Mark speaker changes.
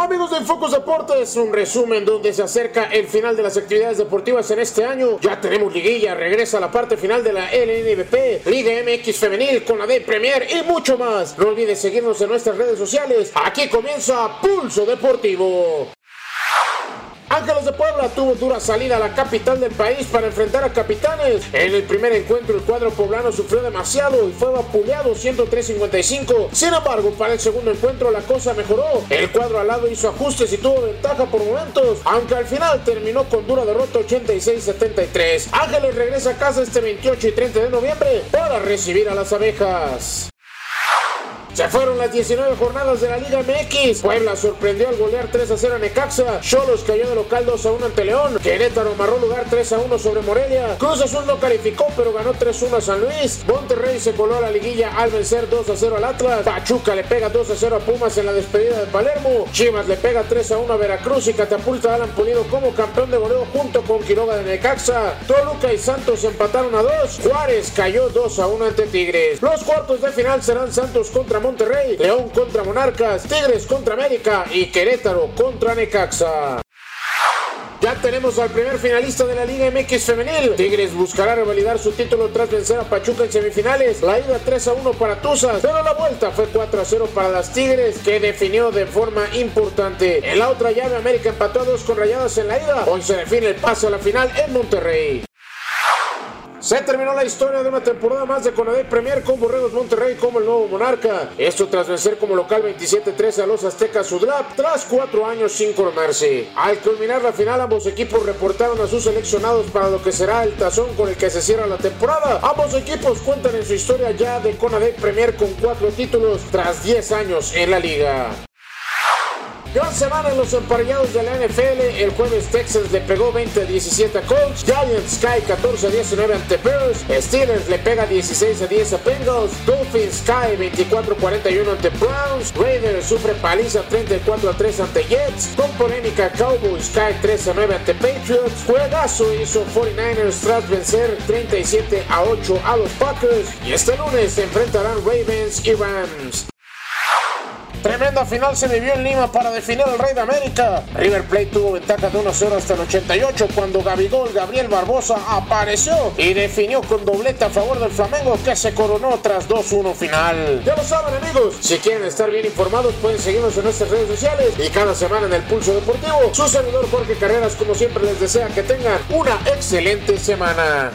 Speaker 1: Amigos de Focus Deportes, un resumen donde se acerca el final de las actividades deportivas en este año. Ya tenemos liguilla, regresa la parte final de la LNBP, Liga MX Femenil con la D Premier y mucho más. No olvides seguirnos en nuestras redes sociales. Aquí comienza Pulso Deportivo. Ángeles de Puebla tuvo dura salida a la capital del país para enfrentar a Capitanes. En el primer encuentro el cuadro poblano sufrió demasiado y fue vapuleado 103-55. Sin embargo, para el segundo encuentro la cosa mejoró. El cuadro al lado hizo ajustes y tuvo ventaja por momentos, aunque al final terminó con dura derrota 86-73. Ángeles regresa a casa este 28 y 30 de noviembre para recibir a las abejas. Se fueron las 19 jornadas de la Liga MX. Puebla sorprendió al golear 3 a 0 a Necaxa. Cholos cayó de local 2 a 1 ante León. Querétaro amarró lugar 3 a 1 sobre Morelia. Cruz Azul no calificó, pero ganó 3 a 1 a San Luis. Monterrey se coló a la liguilla al vencer 2 a 0 al Atlas. Pachuca le pega 2 a 0 a Pumas en la despedida de Palermo. Chivas le pega 3 a 1 a Veracruz y catapulta a Alan Pulido como campeón de goleo junto con Quiroga de Necaxa. Toluca y Santos empataron a 2. Juárez cayó 2 a 1 ante Tigres. Los cuartos de final serán Santos contra Monterrey, León contra Monarcas, Tigres contra América y Querétaro contra Necaxa. Ya tenemos al primer finalista de la Liga MX femenil. Tigres buscará revalidar su título tras vencer a Pachuca en semifinales. La ida 3 a 1 para Tuzas, pero la vuelta fue 4 a 0 para las Tigres, que definió de forma importante. En la otra llave, América empató a 2 con rayadas en la ida. Hoy se define el pase a la final en Monterrey. Se terminó la historia de una temporada más de Conadey Premier con Borregos Monterrey como el nuevo monarca. Esto tras vencer como local 27-13 a los Aztecas Sudlap tras cuatro años sin coronarse. Al culminar la final, ambos equipos reportaron a sus seleccionados para lo que será el tazón con el que se cierra la temporada. Ambos equipos cuentan en su historia ya de Conadey Premier con cuatro títulos tras 10 años en la liga. Gran semana en los emparellados de la NFL. El jueves Texas le pegó 20 a 17 a Colts. Giants cae 14 a 19 ante Bears. Steelers le pega 16 a 10 a Bengals. Dolphins cae 24 a 41 ante Browns. Raiders sufre paliza 34 a 3 ante Jets. Con polémica Cowboys cae 13 a 9 ante Patriots. Juegazo hizo 49ers tras vencer 37 a 8 a los Packers. Y este lunes se enfrentarán Ravens y Rams. Tremenda final se vivió en Lima para definir al Rey de América. River Plate tuvo ventaja de 1-0 hasta el 88 cuando Gabigol Gabriel Barbosa apareció y definió con doblete a favor del Flamengo que se coronó tras 2-1 final. Ya lo saben amigos, si quieren estar bien informados pueden seguirnos en nuestras redes sociales y cada semana en el Pulso Deportivo. Su servidor Jorge Carreras como siempre les desea que tengan una excelente semana.